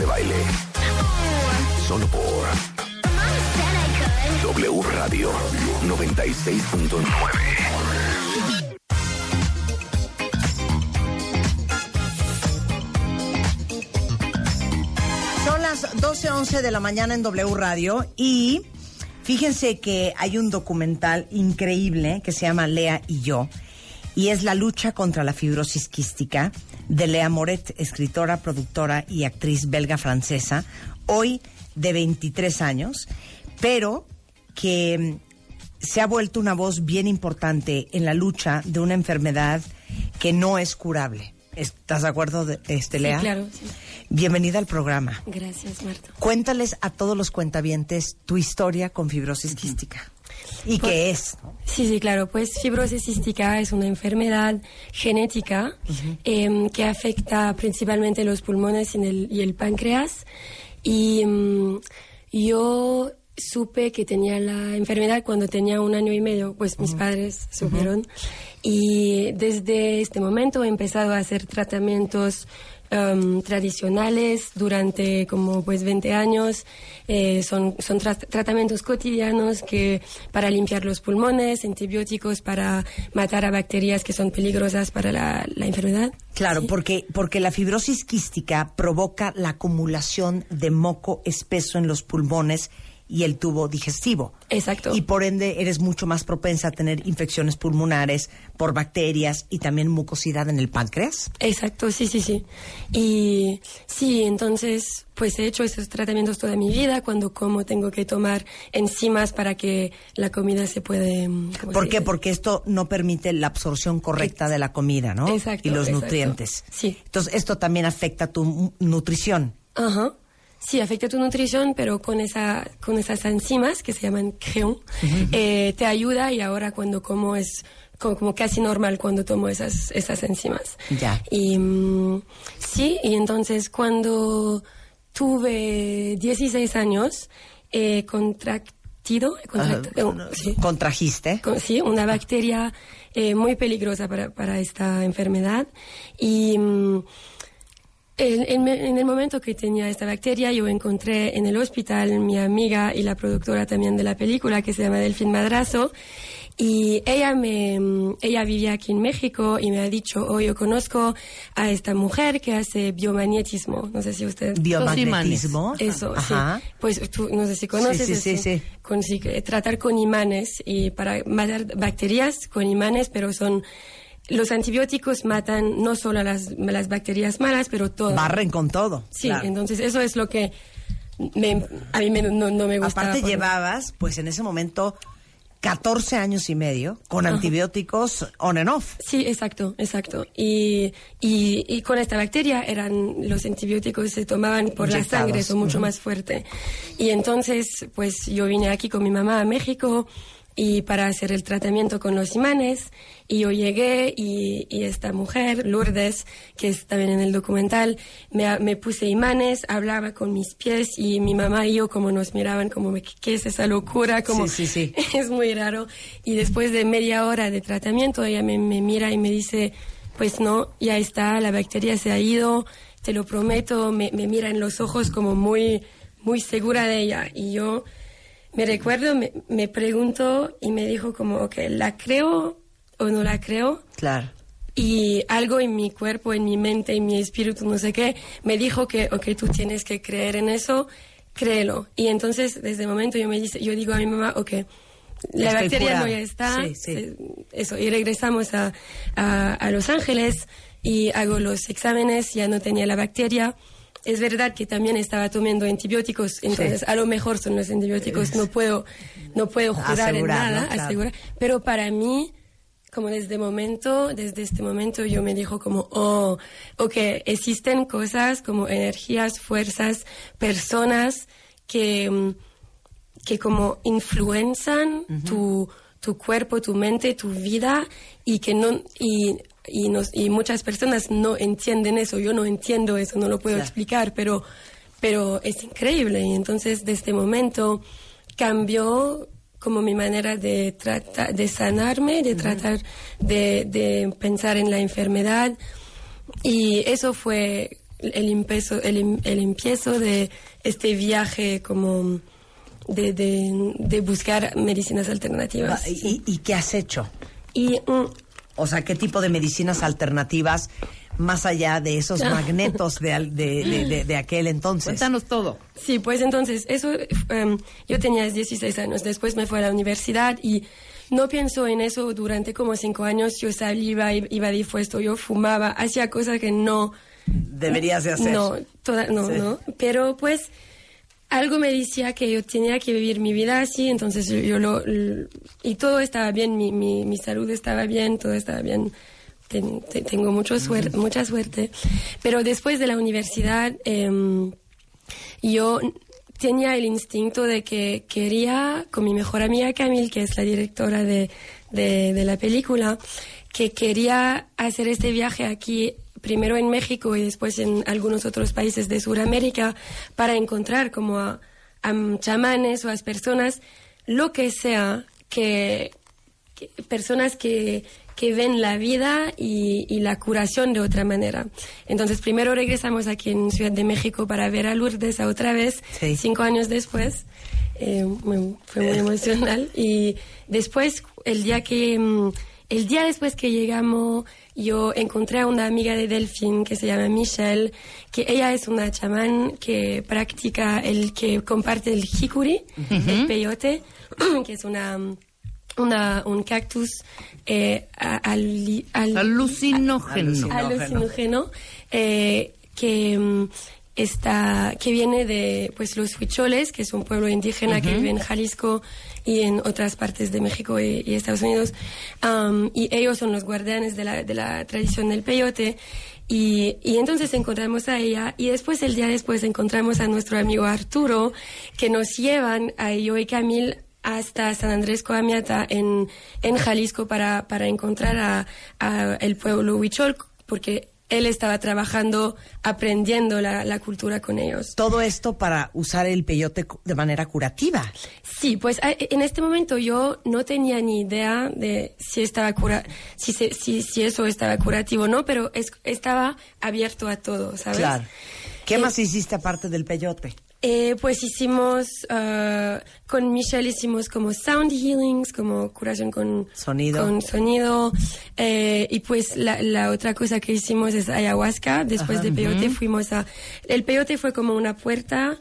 De Baile. Solo por W Radio 96.9. Son las 12.11 de la mañana en W Radio y fíjense que hay un documental increíble que se llama Lea y yo y es la lucha contra la fibrosis quística de Lea Moret, escritora, productora y actriz belga francesa, hoy de 23 años, pero que mm, se ha vuelto una voz bien importante en la lucha de una enfermedad que no es curable. ¿Estás de acuerdo, de, este, Lea? Sí, claro. sí. Bienvenida al programa. Gracias, Marta. Cuéntales a todos los cuentavientes tu historia con fibrosis quística. ¿Y qué es? Sí, sí, claro. Pues fibrosis cística es una enfermedad genética em, que afecta principalmente los pulmones y el, y el páncreas. Y mm, yo supe que tenía la enfermedad cuando tenía un año y medio, pues mis padres supieron. Y desde este momento he empezado a hacer tratamientos em, tradicionales durante como pues 20 años. Eh, son son tra- tratamientos cotidianos que para limpiar los pulmones, antibióticos para matar a bacterias que son peligrosas para la, la enfermedad. Claro, porque, porque la fibrosis quística provoca la acumulación de moco espeso en los pulmones y el tubo digestivo. Exacto. Y por ende eres mucho más propensa a tener infecciones pulmonares por bacterias y también mucosidad en el páncreas. Exacto, sí, sí, sí. Y sí, entonces, pues he hecho esos tratamientos toda mi vida. Cuando como tengo que tomar enzimas para que la comida se puede... mm, ¿cómo ¿Por se qué? dice? Porque esto no permite la absorción correcta de la comida, ¿no? Exacto, Y los exacto. nutrientes. Sí. Entonces, esto también afecta tu nutrición. Ajá. Sí, afecta tu nutrición, pero con, esa, con esas enzimas que se llaman creón, eh, te ayuda y ahora cuando como es co- como, casi normal cuando tomo esas, esas enzimas. Ya. Y mm, sí, y entonces cuando tuve 16 años, he contractido, he contractado- Ajá, sí. Contrajiste. Con- sí, una bacteria eh, muy peligrosa para, para esta enfermedad. Y mm, en, en me- en el momento que tenía esta bacteria, yo encontré en el hospital mi amiga y la productora también de la película, que se llama Delfín Madrazo. Y ella me, ella vivía aquí en México y me ha dicho, oh, yo conozco a esta mujer que hace biomagnetismo. No sé si usted... Biomagnetismo. Eso, Ajá. sí. Pues tú, no sé si conoces. Sí, sí, es sí, un- sí. con- sí, que tratar con imanes y para matar bacterias con imanes, pero son los antibióticos matan no solo a las, las bacterias malas, pero todas. Barren con todo. Sí, claro. entonces eso es lo que me- a mí me- no, no me gusta. Aparte llevabas, pues en ese momento, 14 años y medio con antibióticos on and off. Sí, exacto, exacto. Y, y, y con esta bacteria eran los antibióticos se tomaban por la sangre, son mucho más fuerte. Y entonces, pues yo vine aquí con mi mamá a México y para hacer el tratamiento con los imanes y yo llegué y, y esta mujer, Lourdes, que es también en el documental, me, me puse imanes, hablaba con mis pies y mi mamá y yo como nos miraban como ¿qué es esa locura? Como, Sí, sí, sí. es muy raro. Y después de media hora de tratamiento, ella me, me mira y me dice, pues no, ya está, la bacteria se ha ido, te lo prometo, me, me mira en los ojos como muy, muy segura de ella. Y yo me recuerdo, me, me pregunto y me dijo como, ok, ¿la creo o no la creo? Claro. y algo en mi cuerpo, en mi mente, en mi espíritu, no sé qué, me dijo que, ok, tú tienes que creer en eso, créelo. Y entonces, desde el momento, yo, me dice, yo digo a mi mamá, ok, la Estoy bacteria curada. no ya está, Sí, sí. eh, eso, y regresamos a, a, a Los Ángeles y hago los exámenes, ya no tenía la bacteria. Es verdad que también estaba tomando antibióticos, entonces a lo mejor son los antibióticos, no puedo, no puedo jurar en nada, Claro. asegurar. Pero para mí, como desde momento, desde este momento yo me dijo como, oh, ok, existen cosas como energías, fuerzas, personas que, mm, que como influenzan tu, tu cuerpo, tu mente, tu vida y que no, y, y, nos, y muchas personas no entienden eso, yo no entiendo eso, no lo puedo Claro. explicar, pero, pero es increíble y entonces desde este momento cambió como mi manera de tratar, de sanarme, de tratar de, de pensar en la enfermedad y eso fue el, empiezo, el, el empiezo de este viaje como de, de, de buscar medicinas alternativas. ¿Y, y qué has hecho? Y mm, O sea, ¿qué tipo de medicinas alternativas más allá de esos magnetos de, al- de, de- de- de aquel entonces? Cuéntanos todo. Sí, pues entonces, eso, em, yo tenía 16 años, después me fui a la universidad y no pienso en eso durante como cinco años, yo salía, iba dispuesto, yo fumaba, hacía cosas que no... Deberías de hacer. No, toda- no, Sí. no, pero pues algo me decía que yo tenía que vivir mi vida así, entonces yo, lo, y todo estaba bien, mi, mi, mi salud estaba bien, todo estaba bien. Ten- te- tengo mucho suerte, mucha suerte. Pero después de la universidad, em, yo tenía el instinto de que quería, con mi mejor amiga Camille, que es la directora de, de, de la película, que quería hacer este viaje aquí, primero en México y después en algunos otros países de Sudamérica, para encontrar como a, a chamanes o a personas, lo que sea, que, que- personas que, que ven la vida y, y la curación de otra manera. Entonces, primero regresamos aquí en Ciudad de México para ver a Lourdes otra vez, Sí. cinco años después. Eh, fue muy emocional. Y después, el día que... El día después que llegamos, yo encontré a una amiga de Delfín que se llama Michelle, que ella es una chamán que practica el que comparte el jicuri, el peyote, que es una una, un cactus eh, a- ali- al- Alucinógeno. alucinógeno eh, que mm, está que viene de pues los huicholes que es un pueblo indígena que vive en Jalisco y en otras partes de México y, y Estados Unidos. Y ellos son los guardianes de la, de la tradición del peyote. Y, y entonces encontramos a ella y después el día después encontramos a nuestro amigo Arturo que nos llevan a yo y Camil hasta San Andrés Coamiata en, en Jalisco para, para encontrar a, a el pueblo huichol, porque él estaba trabajando, aprendiendo la, la cultura con ellos. Todo esto para usar el peyote de manera curativa. Sí, pues en este momento yo no tenía ni idea de si estaba cura, si, si, si eso estaba curativo o no, pero es- estaba abierto a todo, ¿sabes? Claro. ¿Qué Eh, más hiciste aparte del peyote? Eh, pues hicimos, ah, con Michelle hicimos como sound healings, como curación con Sonido. Con sonido. eh, y pues la, la otra cosa que hicimos es ayahuasca. Después de peyote fuimos a... El peyote fue como una puerta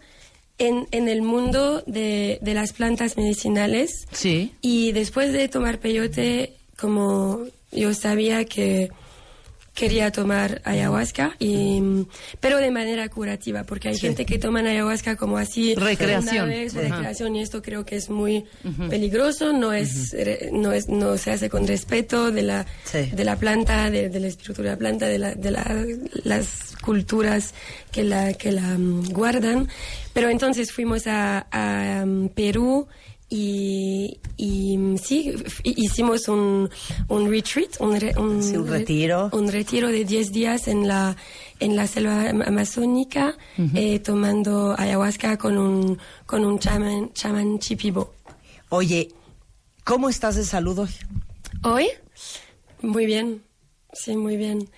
en, en el mundo de, de las plantas medicinales. Sí. Y después de tomar peyote, como yo sabía que quería tomar ayahuasca, y, pero de manera curativa, porque hay gente que toma ayahuasca como así. Recreación. vez, recreación, y esto creo que es muy peligroso, no es, re- no es, no se hace con respeto de la, Sí. de la planta, de, del espíritu de la planta, de, la, de la- las culturas que la, que la mm, guardan. Pero entonces fuimos a, a, mm, Perú y, y sí, hicimos un, un retreat, un, re- un, Sí, un re- retiro. un retiro de 10 días en la, en la selva am- amazónica, eh, tomando ayahuasca con un, con un chamán, chamán chipibo. Oye, ¿cómo estás de salud hoy? Hoy, muy bien, sí, muy bien.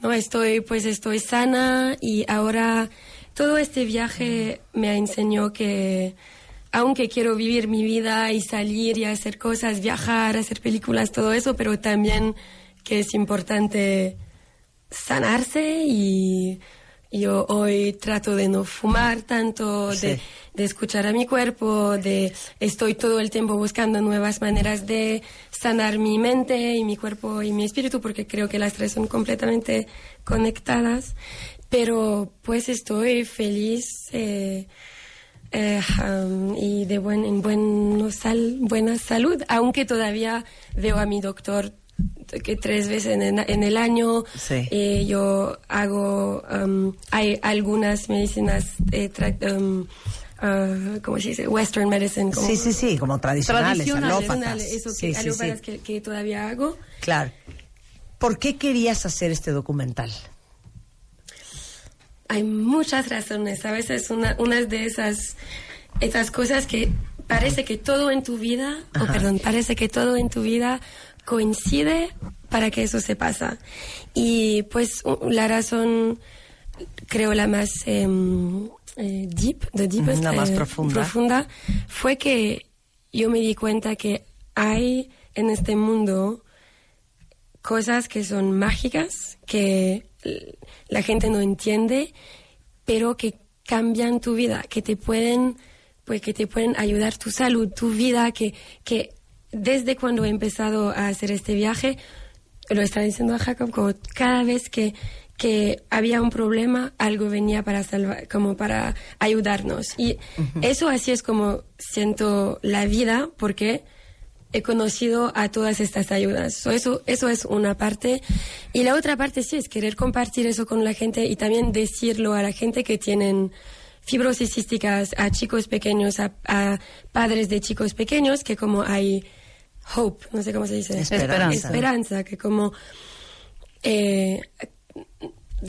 No, estoy, pues estoy sana y ahora todo este viaje me enseñó que aunque quiero vivir mi vida y salir y hacer cosas, viajar, hacer películas, todo eso, pero también que es importante sanarse y yo hoy trato de no fumar tanto, de, escuchar a mi cuerpo, de estoy todo el tiempo buscando nuevas maneras de sanar mi mente y mi cuerpo y mi espíritu porque creo que las tres son completamente conectadas. Pero pues estoy feliz eh, eh, um, y de buen, en buen sal, buena salud, aunque todavía veo a mi doctor que tres veces en, el- en el año. Sí. Eh, yo hago, um, hay algunas medicinas, eh, tra- um, ah, ¿cómo se dice? Western medicine. Como Sí, sí, sí, como tradicionales, Tradicionales. alópatas. eso que, Sí, sí, sí. que, que todavía hago. Claro. ¿Por qué querías hacer este documental? Hay muchas razones. A veces una, unas de esas, esas cosas que parece que todo en tu vida, o perdón, parece que todo en tu vida coincide para que eso se pasa. Y pues la razón creo la más em, eh, deep, the deepest, La más eh, profunda. profunda, fue que yo me di cuenta que hay en este mundo cosas que son mágicas, que la gente no entiende, pero que cambian tu vida, que te pueden, pues que te pueden ayudar tu salud, tu vida, que, que desde cuando he empezado a hacer este viaje, lo estaba diciendo a Jacob, como cada vez que, que había un problema, algo venía para salvar, como para ayudarnos. Y eso así es como siento la vida, porque he conocido a todas estas ayudas. So, eso, eso es una parte. Y la otra parte sí es querer compartir eso con la gente y también decirlo a la gente que tienen fibrosis císticas, a chicos pequeños, a, a padres de chicos pequeños, que como hay hope, no sé cómo se dice. Esperanza. Esperanza, que como... eh,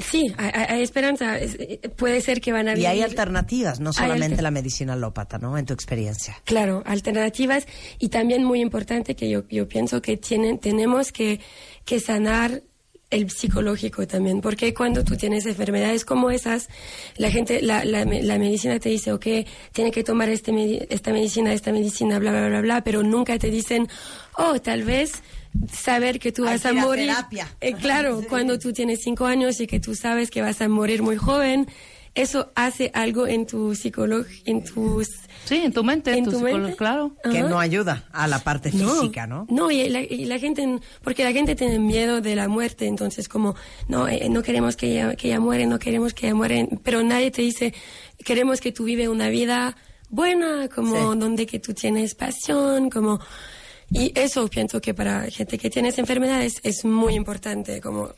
sí, hay, esperanza. Es- eh, puede ser que van a Y hay vivir- alternativas, no solamente alter- la medicina alópata, ¿no? En tu experiencia. Claro, alternativas y también muy importante que yo, yo pienso que tienen, tenemos que, que sanar el psicológico también, porque cuando tú tienes enfermedades como esas, la gente, la, la, me- la medicina te dice, ok, tiene que tomar este esta medicina, esta medicina, bla, bla, bla, bla, pero nunca te dicen, oh, tal vez saber que tú Hay vas que a ir a morir. terapia. Eh, claro, cuando tú tienes cinco años y que tú sabes que vas a morir muy joven, eso hace algo en tu psicología, en tus Sí, en tu mente, ¿En tu tu mente? claro. Que Ajá. no ayuda a la parte física, ¿no? No, y la, y la gente, porque la gente tiene miedo de la muerte, entonces como, no, eh, no queremos que ella, que ella muere, no queremos que ella muere, pero nadie te dice, queremos que tú vive una vida buena, como Sí. donde que tú tienes pasión, como, y eso pienso que para gente que tiene enfermedades es muy importante, como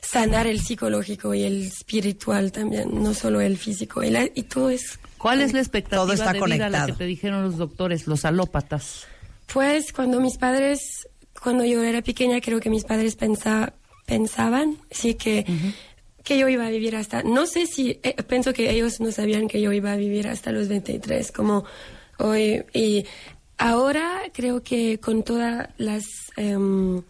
sanar el psicológico y el espiritual también, no solo el físico, y, la- y todo es ¿Cuál es la expectativa Todo está de vida a la que conectado. te dijeron los doctores, los alópatas? Pues cuando mis padres, cuando yo era pequeña, creo que mis padres pensa- pensaban, sí, que, que yo iba a vivir hasta, no sé si, eh, pienso que ellos no sabían que yo iba a vivir hasta los 23, como hoy. Y ahora creo que con todas las... em,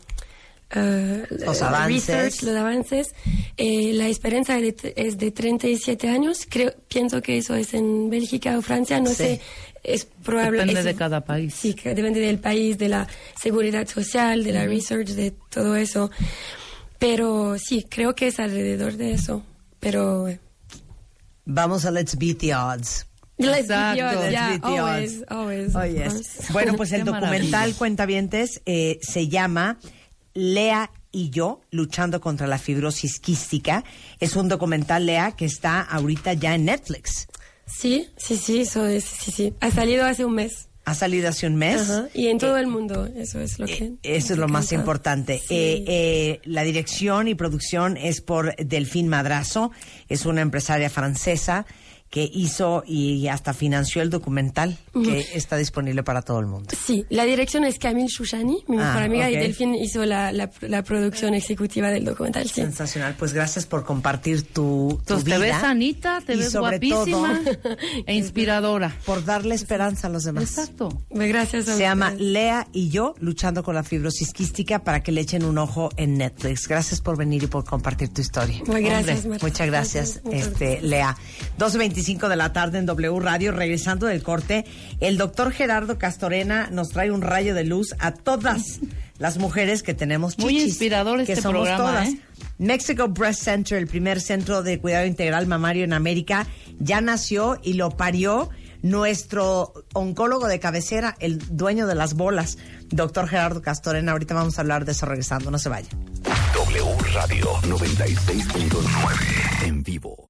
eh, Los eh, avances. research, los avances, eh, la esperanza de- es de 37 años. Creo, pienso que eso es en Bélgica o Francia, no Sí. sé. Es probable. Depende es- de cada país. Sí, que depende del país, de la seguridad social, de la research, de todo eso. Pero sí, creo que es alrededor de eso. Pero eh, Vamos a Let's Beat the Odds. Let's Exacto. yeah, always, always, Oh, yes. Bueno, pues el documental. Cuentavientes eh, se llama Lea y yo luchando contra la fibrosis quística. Es un documental, Lea, que está ahorita ya en Netflix. Sí, sí, sí, eso es, sí, sí. Ha salido hace un mes. Ha salido hace un mes. Ajá, Y en todo el mundo, eso es lo que... Eh, Eso es lo más importante. Sí. Eh, eh, la dirección y producción es por Delfín Madrazo, es una empresaria francesa que hizo y hasta financió el documental que está disponible para todo el mundo. Sí, la dirección es Camille Shushani, mi mejor ah, amiga, okay. y Delfín hizo la, la, la, producción ejecutiva del documental. Sí. Sensacional, pues gracias por compartir tu, tu vida. Te ves sanita, te ves guapísima todo, e inspiradora. Por darle esperanza a los demás. Exacto. Pues gracias. A Se llama Lea y yo luchando con la fibrosis quística para que le echen un ojo en Netflix. Gracias por venir y por compartir tu historia. Muy gracias, Hombre, Muchas gracias, gracias, este, Lea. 225 25 de la tarde en W Radio. Regresando del corte, el doctor Gerardo Castorena nos trae un rayo de luz a todas las mujeres que tenemos chichis. Muy inspirador este que somos programa, todas. ¿eh? Mexico Breast Center, el primer centro de cuidado integral mamario en América, ya nació y lo parió nuestro oncólogo de cabecera, el dueño de las bolas, doctor Gerardo Castorena. Ahorita vamos a hablar de eso regresando, no se vaya. W Radio 96.9 en vivo.